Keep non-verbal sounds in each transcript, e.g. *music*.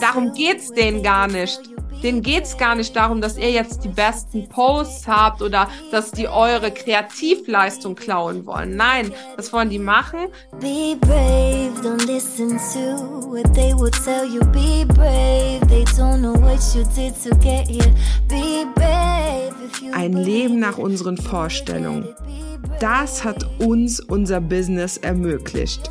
Darum geht's denen gar nicht. Denen geht's gar nicht darum, dass ihr jetzt die besten Posts habt oder dass die eure Kreativleistung klauen wollen. Nein, das wollen die machen. Be brave, don't listen to what they would tell you. Be brave, they don't know what you did to get here. Be brave. Ein Leben nach unseren Vorstellungen. Das hat uns unser Business ermöglicht.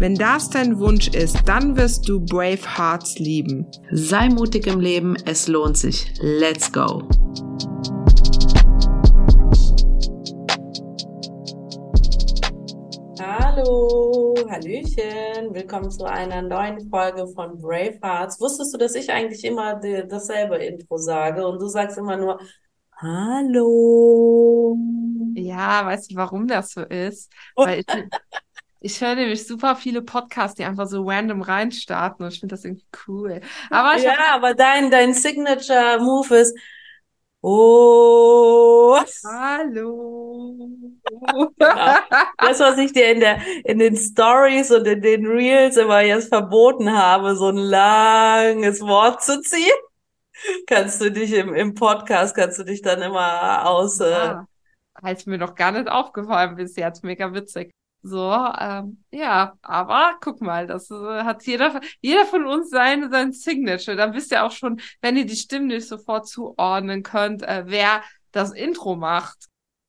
Wenn das dein Wunsch ist, dann wirst du Brave Hearts lieben. Sei mutig im Leben, es lohnt sich. Let's go! Hallo, Hallöchen, willkommen zu einer neuen Folge von Brave Hearts. Wusstest du, dass ich eigentlich immer dasselbe Intro sage und du sagst immer nur Hallo? Ja, weißt du, warum das so ist? Weil ich, *laughs* ich höre nämlich super viele Podcasts, die einfach so random reinstarten und ich finde das irgendwie cool. Aber ja, hab... aber dein, dein Signature Move ist Oh. Hallo. Ja, das, was ich dir in der, in den Stories und in den Reels immer jetzt verboten habe, so ein langes Wort zu ziehen, kannst du dich im, im Podcast, kannst du dich dann immer aus, ja. äh, ist mir noch gar nicht aufgefallen bis jetzt. Mega witzig. So, ähm, ja, aber guck mal, das äh, hat jeder, jeder von uns sein, sein Signature. Dann wisst ihr auch schon, wenn ihr die Stimmen nicht sofort zuordnen könnt, äh, wer das Intro macht.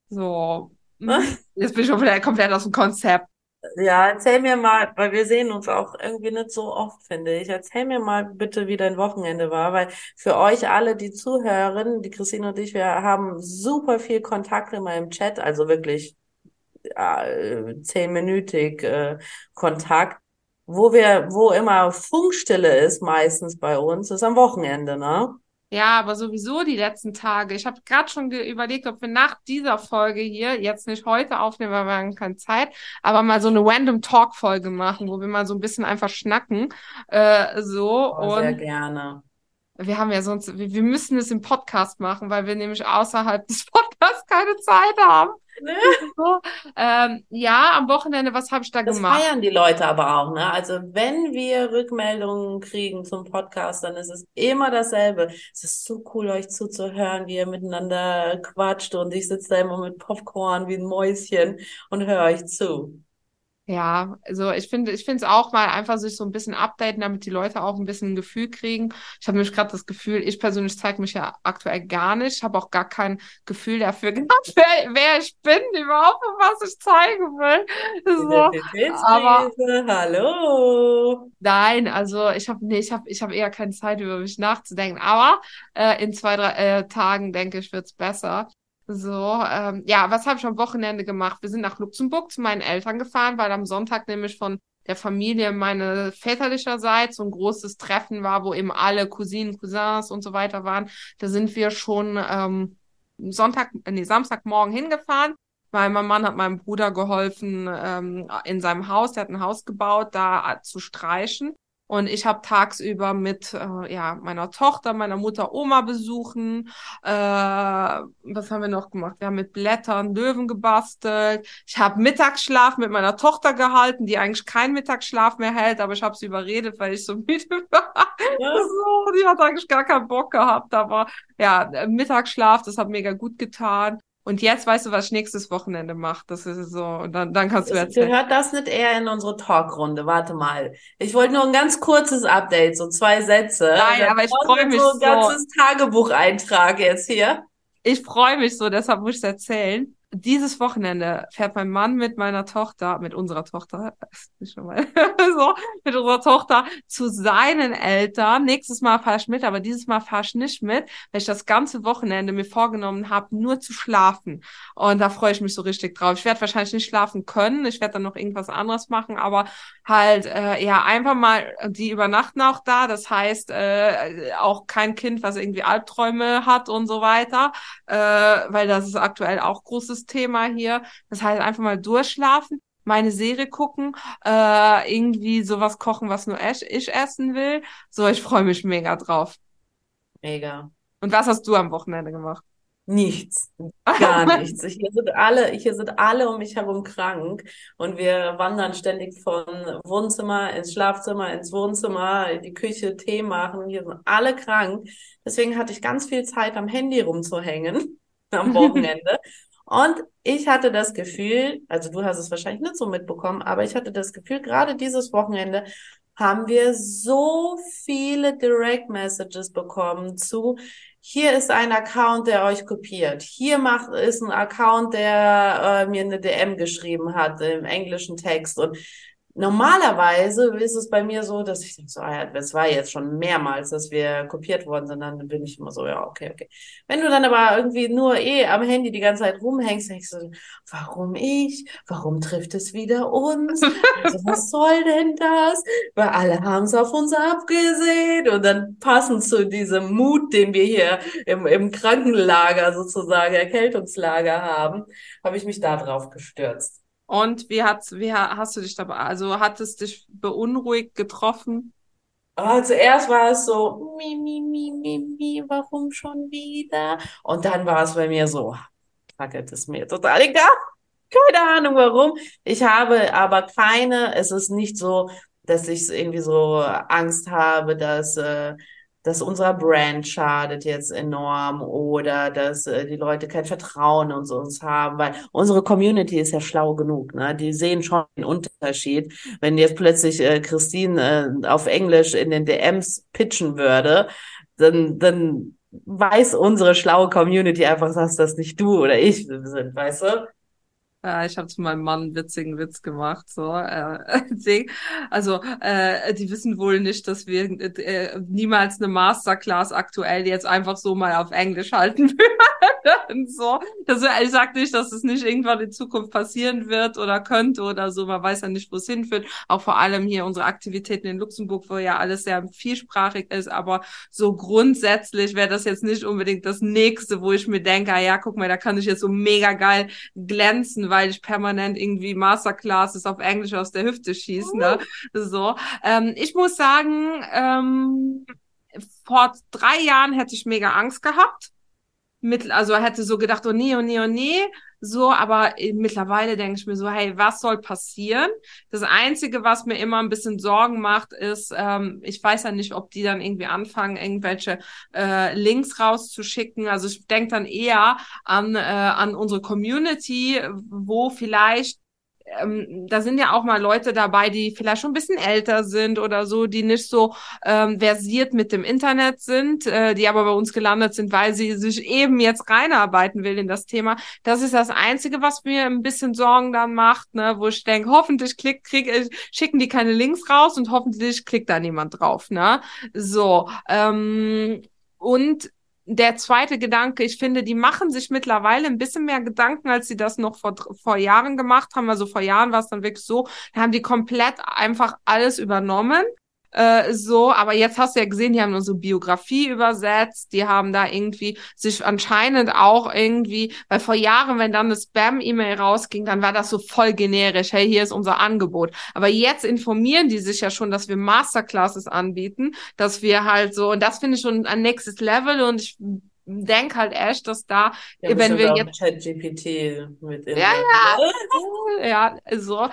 So, hm, *laughs* jetzt bin ich schon wieder komplett aus dem Konzept. Ja, erzähl mir mal, weil wir sehen uns auch irgendwie nicht so oft, finde ich. Erzähl mir mal bitte, wie dein Wochenende war, weil für euch alle, die zuhören, die Christine und ich, wir haben super viel Kontakt in meinem Chat, also wirklich äh, zehnminütig äh, Kontakt. Wo wir, wo immer Funkstille ist, meistens bei uns, ist am Wochenende, ne? Ja, aber sowieso die letzten Tage. Ich habe gerade schon überlegt, ob wir nach dieser Folge hier, jetzt nicht heute aufnehmen, weil wir haben keine Zeit, aber mal so eine Random Talk Folge machen, wo wir mal so ein bisschen einfach schnacken. Äh, so oh, und sehr gerne. Wir haben ja sonst, wir, wir müssen es im Podcast machen, weil wir nämlich außerhalb des *laughs* Podcasts keine Zeit haben. Ne? So, ähm, ja, am Wochenende, was habe ich da das gemacht? Das feiern die Leute aber auch, ne? Also wenn wir Rückmeldungen kriegen zum Podcast, dann ist es immer dasselbe. Es ist so cool, euch zuzuhören, wie ihr miteinander quatscht und ich sitze da immer mit Popcorn wie ein Mäuschen und höre euch zu. Ja, also ich finde, ich finde es auch mal einfach sich so ein bisschen updaten, damit die Leute auch ein bisschen ein Gefühl kriegen. Ich habe nämlich gerade das Gefühl, ich persönlich zeige mich ja aktuell gar nicht, habe auch gar kein Gefühl dafür *laughs* gehabt, wer, wer ich bin, überhaupt was ich zeigen will. So. Aber hallo. Nein, also ich habe nee, ich habe ich habe eher keine Zeit über mich nachzudenken. Aber äh, in zwei drei äh, Tagen denke ich wird's besser. So, ähm, ja, was habe ich am Wochenende gemacht? Wir sind nach Luxemburg zu meinen Eltern gefahren, weil am Sonntag nämlich von der Familie meine väterlicherseits so ein großes Treffen war, wo eben alle Cousinen, Cousins und so weiter waren. Da sind wir schon ähm, Sonntag, nee, Samstagmorgen hingefahren, weil mein Mann hat meinem Bruder geholfen ähm, in seinem Haus, der hat ein Haus gebaut, da zu streichen. Und ich habe tagsüber mit äh, ja, meiner Tochter, meiner Mutter Oma besuchen. Äh, was haben wir noch gemacht? Wir haben mit Blättern Löwen gebastelt. Ich habe Mittagsschlaf mit meiner Tochter gehalten, die eigentlich keinen Mittagsschlaf mehr hält, aber ich habe sie überredet, weil ich so *laughs* müde war. Ja. so, die hat eigentlich gar keinen Bock gehabt. Aber ja, Mittagsschlaf, das hat mega gut getan. Und jetzt weißt du, was ich nächstes Wochenende mache. Das ist so, und dann, dann kannst du erzählen. Gehört das nicht eher in unsere Talkrunde? Warte mal. Ich wollte nur ein ganz kurzes Update, so zwei Sätze. Nein, aber ich freue mich so. ein ganzes Tagebucheintrag jetzt hier. Ich freue mich so, deshalb muss ich es erzählen. Dieses Wochenende fährt mein Mann mit meiner Tochter, mit unserer Tochter, *laughs* schon mal, *laughs* so, mit unserer Tochter zu seinen Eltern. Nächstes Mal fahr ich mit, aber dieses Mal fahr ich nicht mit, weil ich das ganze Wochenende mir vorgenommen habe, nur zu schlafen. Und da freue ich mich so richtig drauf. Ich werde wahrscheinlich nicht schlafen können. Ich werde dann noch irgendwas anderes machen, aber halt, äh, ja, einfach mal, die übernachten auch da. Das heißt, äh, auch kein Kind, was irgendwie Albträume hat und so weiter, äh, weil das ist aktuell auch großes großes Thema hier. Das heißt, einfach mal durchschlafen, meine Serie gucken, äh, irgendwie sowas kochen, was nur ich, essen will. So, ich freue mich mega drauf. Mega. Und was hast du am Wochenende gemacht? Nichts, gar nichts. Hier sind alle, hier sind alle um mich herum krank und wir wandern ständig von Wohnzimmer ins Schlafzimmer, ins Wohnzimmer, in die Küche, Tee machen. Hier sind alle krank. Deswegen hatte ich ganz viel Zeit am Handy rumzuhängen *laughs* am *laughs* Wochenende und ich hatte das Gefühl, also du hast es wahrscheinlich nicht so mitbekommen, aber ich hatte das Gefühl, gerade dieses Wochenende haben wir so viele Direct Messages bekommen zu, hier ist ein Account, der euch kopiert. Hier macht, ist ein Account, der äh, mir eine DM geschrieben hat im englischen Text. Und Normalerweise ist es bei mir so, dass ich denke, so, ah ja, das war jetzt schon mehrmals, dass wir kopiert worden sind, dann bin ich immer so, ja, okay, okay. Wenn du dann aber irgendwie nur eh am Handy die ganze Zeit rumhängst, denkst du, warum ich? Warum trifft es wieder uns? Also, *laughs* was soll denn das? Weil alle haben es auf uns abgesehen und dann passend zu diesem Mut, den wir hier im, im Krankenlager sozusagen, Erkältungslager haben, habe ich mich da drauf gestürzt. Und wie hat, wie hast du dich dabei, also hat es dich beunruhigt getroffen? Oh, zuerst war es so, mi, mi, mi, mi, mi, warum schon wieder? Und dann war es bei mir so, fuck it, ist mir total egal. Keine Ahnung warum. Ich habe aber keine, es ist nicht so, dass ich irgendwie so Angst habe, dass äh, dass unserer Brand schadet jetzt enorm oder dass äh, die Leute kein Vertrauen in uns haben, weil unsere Community ist ja schlau genug, ne? Die sehen schon den Unterschied. Wenn jetzt plötzlich äh, Christine äh, auf Englisch in den DMs pitchen würde, dann, dann weiß unsere schlaue Community einfach, dass das nicht du oder ich sind, weißt du? Ja, ich habe zu meinem Mann einen witzigen Witz gemacht. So, äh, *laughs* also äh, die wissen wohl nicht, dass wir äh, niemals eine Masterclass aktuell jetzt einfach so mal auf Englisch halten würden. *laughs* so, das, ich sag nicht, dass es nicht irgendwann in Zukunft passieren wird oder könnte oder so. Man weiß ja nicht, wo es hinführt. Auch vor allem hier unsere Aktivitäten in Luxemburg, wo ja alles sehr vielsprachig ist. Aber so grundsätzlich wäre das jetzt nicht unbedingt das nächste, wo ich mir denke, ah, ja, guck mal, da kann ich jetzt so mega geil glänzen weil ich permanent irgendwie Masterclasses auf Englisch aus der Hüfte schieße. Ne? So. Ähm, ich muss sagen, ähm, vor drei Jahren hätte ich mega Angst gehabt. Mit, also hätte so gedacht, oh nee, oh nee, oh nee. So, aber mittlerweile denke ich mir so, hey, was soll passieren? Das Einzige, was mir immer ein bisschen Sorgen macht, ist, ähm, ich weiß ja nicht, ob die dann irgendwie anfangen, irgendwelche äh, Links rauszuschicken. Also ich denke dann eher an, äh, an unsere Community, wo vielleicht ähm, da sind ja auch mal Leute dabei, die vielleicht schon ein bisschen älter sind oder so, die nicht so ähm, versiert mit dem Internet sind, äh, die aber bei uns gelandet sind, weil sie sich eben jetzt reinarbeiten will in das Thema. Das ist das Einzige, was mir ein bisschen Sorgen dann macht, ne, wo ich denke, hoffentlich klick, krieg, äh, schicken die keine Links raus und hoffentlich klickt da niemand drauf. Ne? So. Ähm, und der zweite Gedanke, ich finde, die machen sich mittlerweile ein bisschen mehr Gedanken, als sie das noch vor, vor Jahren gemacht haben. Also vor Jahren war es dann wirklich so, da haben die komplett einfach alles übernommen äh, so, aber jetzt hast du ja gesehen, die haben unsere Biografie übersetzt, die haben da irgendwie sich anscheinend auch irgendwie, weil vor Jahren, wenn dann eine Spam-E-Mail rausging, dann war das so voll generisch, hey, hier ist unser Angebot. Aber jetzt informieren die sich ja schon, dass wir Masterclasses anbieten, dass wir halt so, und das finde ich schon ein nächstes Level und ich denke halt echt, dass da, ja, wenn wir jetzt ChatGPT mit in ja, ja, ja, so.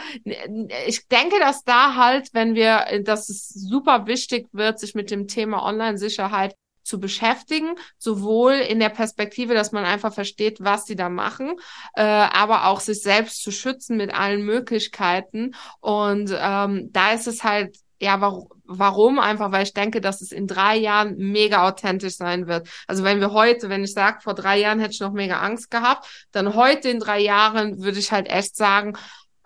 Ich denke, dass da halt, wenn wir, dass es super wichtig wird, sich mit dem Thema Online-Sicherheit zu beschäftigen, sowohl in der Perspektive, dass man einfach versteht, was die da machen, äh, aber auch sich selbst zu schützen mit allen Möglichkeiten. Und ähm, da ist es halt ja, warum, warum? Einfach, weil ich denke, dass es in drei Jahren mega authentisch sein wird. Also wenn wir heute, wenn ich sage, vor drei Jahren hätte ich noch mega Angst gehabt, dann heute in drei Jahren würde ich halt echt sagen,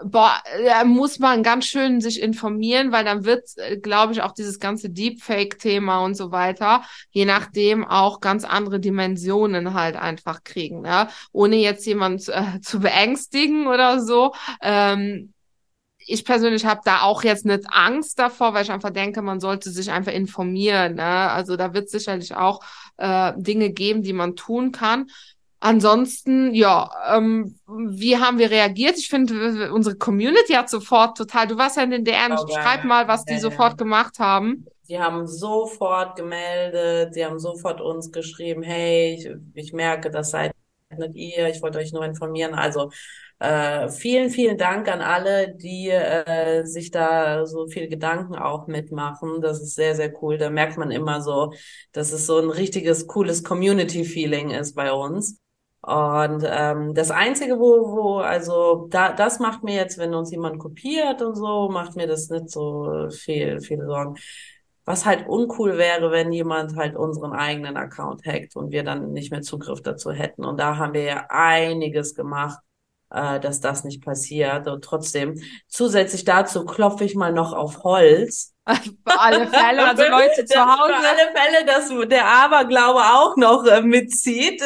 boah, da muss man ganz schön sich informieren, weil dann wird, äh, glaube ich, auch dieses ganze Deepfake-Thema und so weiter, je nachdem auch ganz andere Dimensionen halt einfach kriegen, ne? ohne jetzt jemand äh, zu beängstigen oder so. Ähm, ich persönlich habe da auch jetzt nicht Angst davor, weil ich einfach denke, man sollte sich einfach informieren. Ne? Also da wird sicherlich auch äh, Dinge geben, die man tun kann. Ansonsten, ja, ähm, wie haben wir reagiert? Ich finde, unsere Community hat sofort total, du warst ja in den DMs, okay. schreib mal, was die sofort gemacht haben. Die haben sofort gemeldet, die haben sofort uns geschrieben, hey, ich, ich merke, das seid ihr, ich wollte euch nur informieren. Also äh, vielen, vielen Dank an alle, die äh, sich da so viel Gedanken auch mitmachen. Das ist sehr, sehr cool. Da merkt man immer so, dass es so ein richtiges, cooles Community-Feeling ist bei uns. Und ähm, das Einzige, wo, wo, also da, das macht mir jetzt, wenn uns jemand kopiert und so, macht mir das nicht so viel, viel Sorgen. Was halt uncool wäre, wenn jemand halt unseren eigenen Account hackt und wir dann nicht mehr Zugriff dazu hätten. Und da haben wir ja einiges gemacht, äh, dass das nicht passiert. Und trotzdem, zusätzlich dazu klopfe ich mal noch auf Holz. *laughs* Für alle Fälle, also *laughs* Leute zu Hause. Für alle Fälle, dass der Aberglaube auch noch äh, mitzieht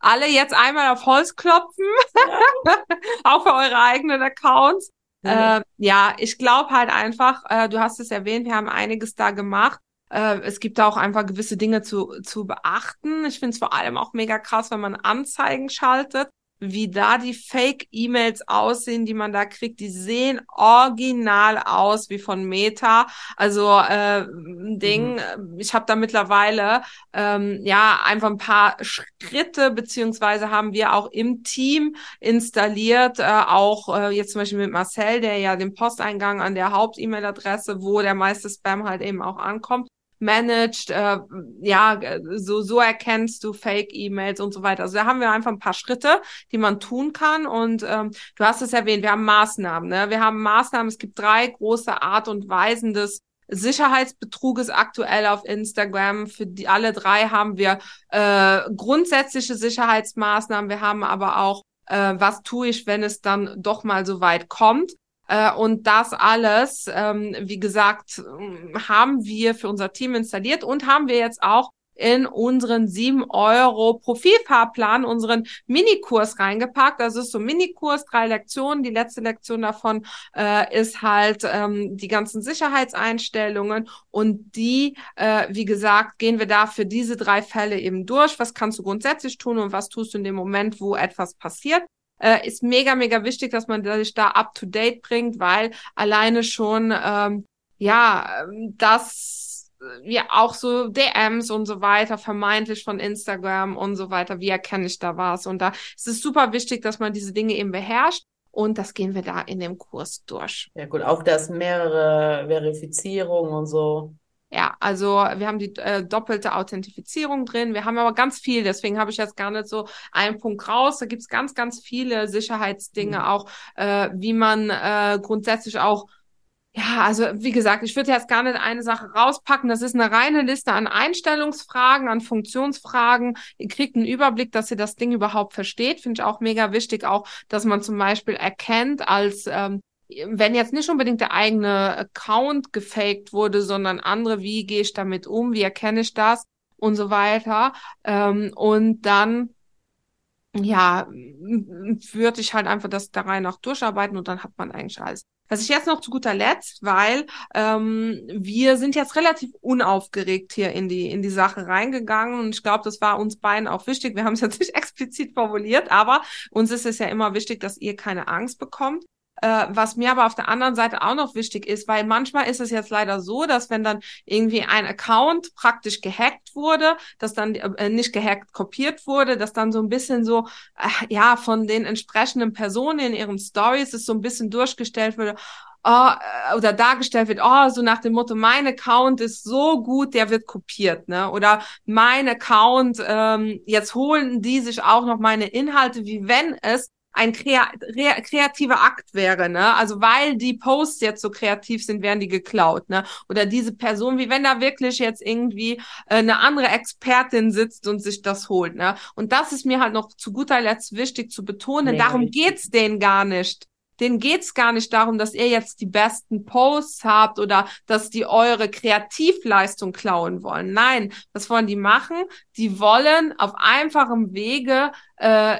alle jetzt einmal auf Holz klopfen, ja. *laughs* auch für eure eigenen Accounts. Mhm. Äh, ja, ich glaube halt einfach, äh, du hast es erwähnt, wir haben einiges da gemacht. Äh, es gibt auch einfach gewisse Dinge zu, zu beachten. Ich finde es vor allem auch mega krass, wenn man Anzeigen schaltet wie da die Fake-E-Mails aussehen, die man da kriegt, die sehen original aus wie von Meta. Also äh, ein Ding, mhm. ich habe da mittlerweile ähm, ja einfach ein paar Schritte, beziehungsweise haben wir auch im Team installiert, äh, auch äh, jetzt zum Beispiel mit Marcel, der ja den Posteingang an der Haupt-E-Mail-Adresse, wo der meiste Spam halt eben auch ankommt, managed, äh, ja, so, so erkennst du Fake-E-Mails und so weiter. Also da haben wir einfach ein paar Schritte, die man tun kann. Und ähm, du hast es erwähnt, wir haben Maßnahmen. Ne? Wir haben Maßnahmen, es gibt drei große Art und Weisen des Sicherheitsbetruges aktuell auf Instagram. Für die alle drei haben wir äh, grundsätzliche Sicherheitsmaßnahmen. Wir haben aber auch, äh, was tue ich, wenn es dann doch mal so weit kommt. Äh, und das alles, ähm, wie gesagt, haben wir für unser Team installiert und haben wir jetzt auch in unseren 7 Euro Profilfahrplan, unseren Minikurs reingepackt. Das ist so ein Minikurs, drei Lektionen. Die letzte Lektion davon äh, ist halt ähm, die ganzen Sicherheitseinstellungen und die, äh, wie gesagt, gehen wir da für diese drei Fälle eben durch. Was kannst du grundsätzlich tun und was tust du in dem Moment, wo etwas passiert? Äh, ist mega, mega wichtig, dass man sich da up to date bringt, weil alleine schon, ähm, ja, ähm, das ja auch so DMs und so weiter, vermeintlich von Instagram und so weiter, wie erkenne ich da was? Und da ist es super wichtig, dass man diese Dinge eben beherrscht. Und das gehen wir da in dem Kurs durch. Ja gut, auch das mehrere Verifizierungen und so. Ja, also wir haben die äh, doppelte Authentifizierung drin. Wir haben aber ganz viel, deswegen habe ich jetzt gar nicht so einen Punkt raus. Da gibt's ganz, ganz viele Sicherheitsdinge mhm. auch, äh, wie man äh, grundsätzlich auch ja, also wie gesagt, ich würde jetzt gar nicht eine Sache rauspacken. Das ist eine reine Liste an Einstellungsfragen, an Funktionsfragen. Ihr kriegt einen Überblick, dass ihr das Ding überhaupt versteht. Finde ich auch mega wichtig, auch, dass man zum Beispiel erkennt als ähm, wenn jetzt nicht unbedingt der eigene Account gefaked wurde, sondern andere, wie gehe ich damit um, wie erkenne ich das und so weiter. Ähm, und dann ja, würde ich halt einfach das da rein auch durcharbeiten und dann hat man eigentlich alles. Was ich jetzt noch zu guter Letzt, weil ähm, wir sind jetzt relativ unaufgeregt hier in die in die Sache reingegangen und ich glaube, das war uns beiden auch wichtig. Wir haben es jetzt nicht *laughs* explizit formuliert, aber uns ist es ja immer wichtig, dass ihr keine Angst bekommt. Äh, was mir aber auf der anderen Seite auch noch wichtig ist, weil manchmal ist es jetzt leider so, dass wenn dann irgendwie ein Account praktisch gehackt wurde, dass dann äh, nicht gehackt kopiert wurde, dass dann so ein bisschen so, äh, ja, von den entsprechenden Personen in ihren Stories ist so ein bisschen durchgestellt wurde, oh, oder dargestellt wird, oh, so nach dem Motto, mein Account ist so gut, der wird kopiert, ne? Oder mein Account, ähm, jetzt holen die sich auch noch meine Inhalte, wie wenn es ein krea kreativer Akt wäre, ne? Also weil die Posts jetzt so kreativ sind, werden die geklaut, ne? Oder diese Person, wie wenn da wirklich jetzt irgendwie äh, eine andere Expertin sitzt und sich das holt, ne? Und das ist mir halt noch zu guter Letzt wichtig zu betonen. Nee, Darum geht's denen gar nicht denen geht's gar nicht darum, dass ihr jetzt die besten Posts habt oder dass die eure Kreativleistung klauen wollen. Nein, was wollen die machen? Die wollen auf einfachem Wege äh,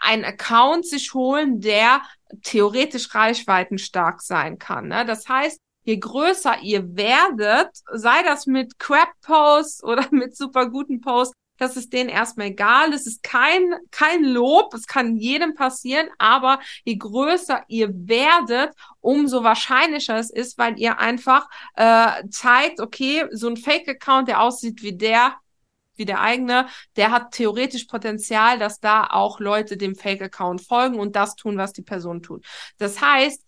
einen Account sich holen, der theoretisch reichweitenstark sein kann. Ne? Das heißt, je größer ihr werdet, sei das mit Crap-Posts oder *laughs* mit super guten Posts, das ist denen erstmal egal. Es ist kein, kein Lob. Es kann jedem passieren. Aber je größer ihr werdet, umso wahrscheinlicher es ist, weil ihr einfach äh, zeigt, okay, so ein Fake-Account, der aussieht wie der, wie der eigene, der hat theoretisch Potenzial, dass da auch Leute dem Fake-Account folgen und das tun, was die Person tut. Das heißt,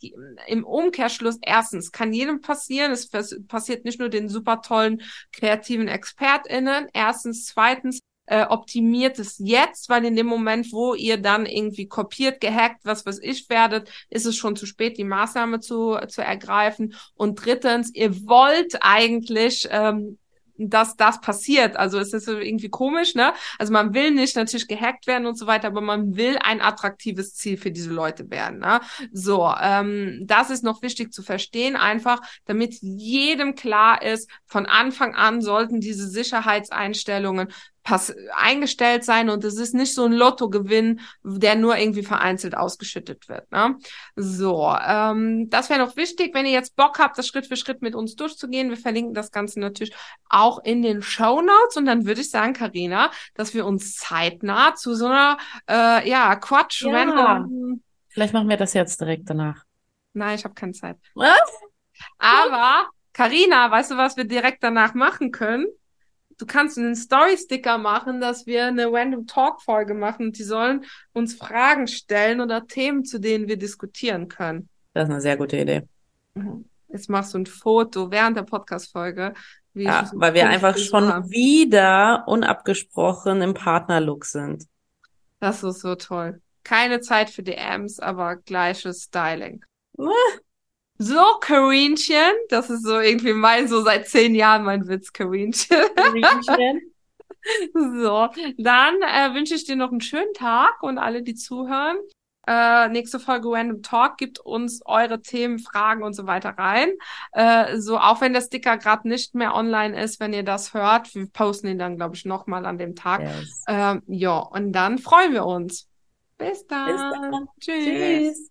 im Umkehrschluss, erstens, kann jedem passieren, es passiert nicht nur den super tollen kreativen ExpertInnen, erstens, zweitens, äh, optimiert es jetzt, weil in dem Moment, wo ihr dann irgendwie kopiert, gehackt, was weiß ich werdet, ist es schon zu spät, die Maßnahme zu, zu ergreifen. Und drittens, ihr wollt eigentlich ähm, dass das passiert. Also es ist irgendwie komisch, ne? Also man will nicht natürlich gehackt werden und so weiter, aber man will ein attraktives Ziel für diese Leute werden. Ne? So, ähm, das ist noch wichtig zu verstehen, einfach damit jedem klar ist, von Anfang an sollten diese Sicherheitseinstellungen pass eingestellt sein und es ist nicht so ein Lottogewinn, der nur irgendwie vereinzelt ausgeschüttet wird. Ne? So, ähm, das wäre noch wichtig, wenn ihr jetzt Bock habt, das Schritt für Schritt mit uns durchzugehen. Wir verlinken das Ganze natürlich auch in den Show Notes und dann würde ich sagen, Karina, dass wir uns zeitnah zu so einer äh, ja Quatsch Ja. random. Vielleicht machen wir das jetzt direkt danach. Nein, ich habe keine Zeit. Was? Aber Karina, weißt du, was wir direkt danach machen können? Du kannst einen Story-Sticker machen, dass wir eine Random Talk-Folge machen und die sollen uns Fragen stellen oder Themen, zu denen wir diskutieren können. Das ist eine sehr gute Idee. Jetzt machst du ein Foto während der Podcast-Folge. Ja, weil wir einfach schon habe. wieder unabgesprochen im Partnerlook sind. Das ist so toll. Keine Zeit für DMs, aber gleiches Styling. So, Karinchen, das ist so irgendwie mein, so seit zehn Jahren mein Witz, Karinchen. *laughs* So, dann äh, wünsche ich dir noch einen schönen Tag und alle, die zuhören. Äh, nächste Folge Random Talk gibt uns eure Themen, Fragen und so weiter rein. Äh, so, auch wenn der Sticker gerade nicht mehr online ist, wenn ihr das hört, wir posten ihn dann, glaube ich, nochmal an dem Tag. Yes. Ähm, ja, und dann freuen wir uns. Bis dann. Bis dann. Tschüss. Tschüss.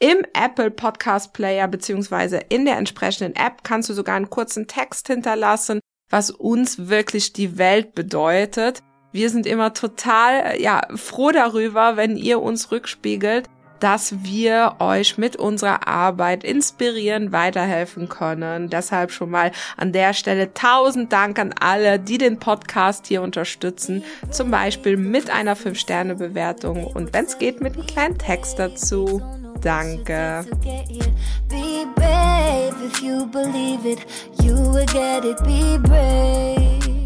Im Apple Podcast Player beziehungsweise in der entsprechenden App kannst du sogar einen kurzen Text hinterlassen, was uns wirklich die Welt bedeutet. Wir sind immer total ja froh darüber, wenn ihr uns rückspiegelt, dass wir euch mit unserer Arbeit inspirieren, weiterhelfen können. Deshalb schon mal an der Stelle tausend Dank an alle, die den Podcast hier unterstützen, zum Beispiel mit einer 5-Sterne-Bewertung und wenn es geht, mit einem kleinen Text dazu. Danke. Be brave.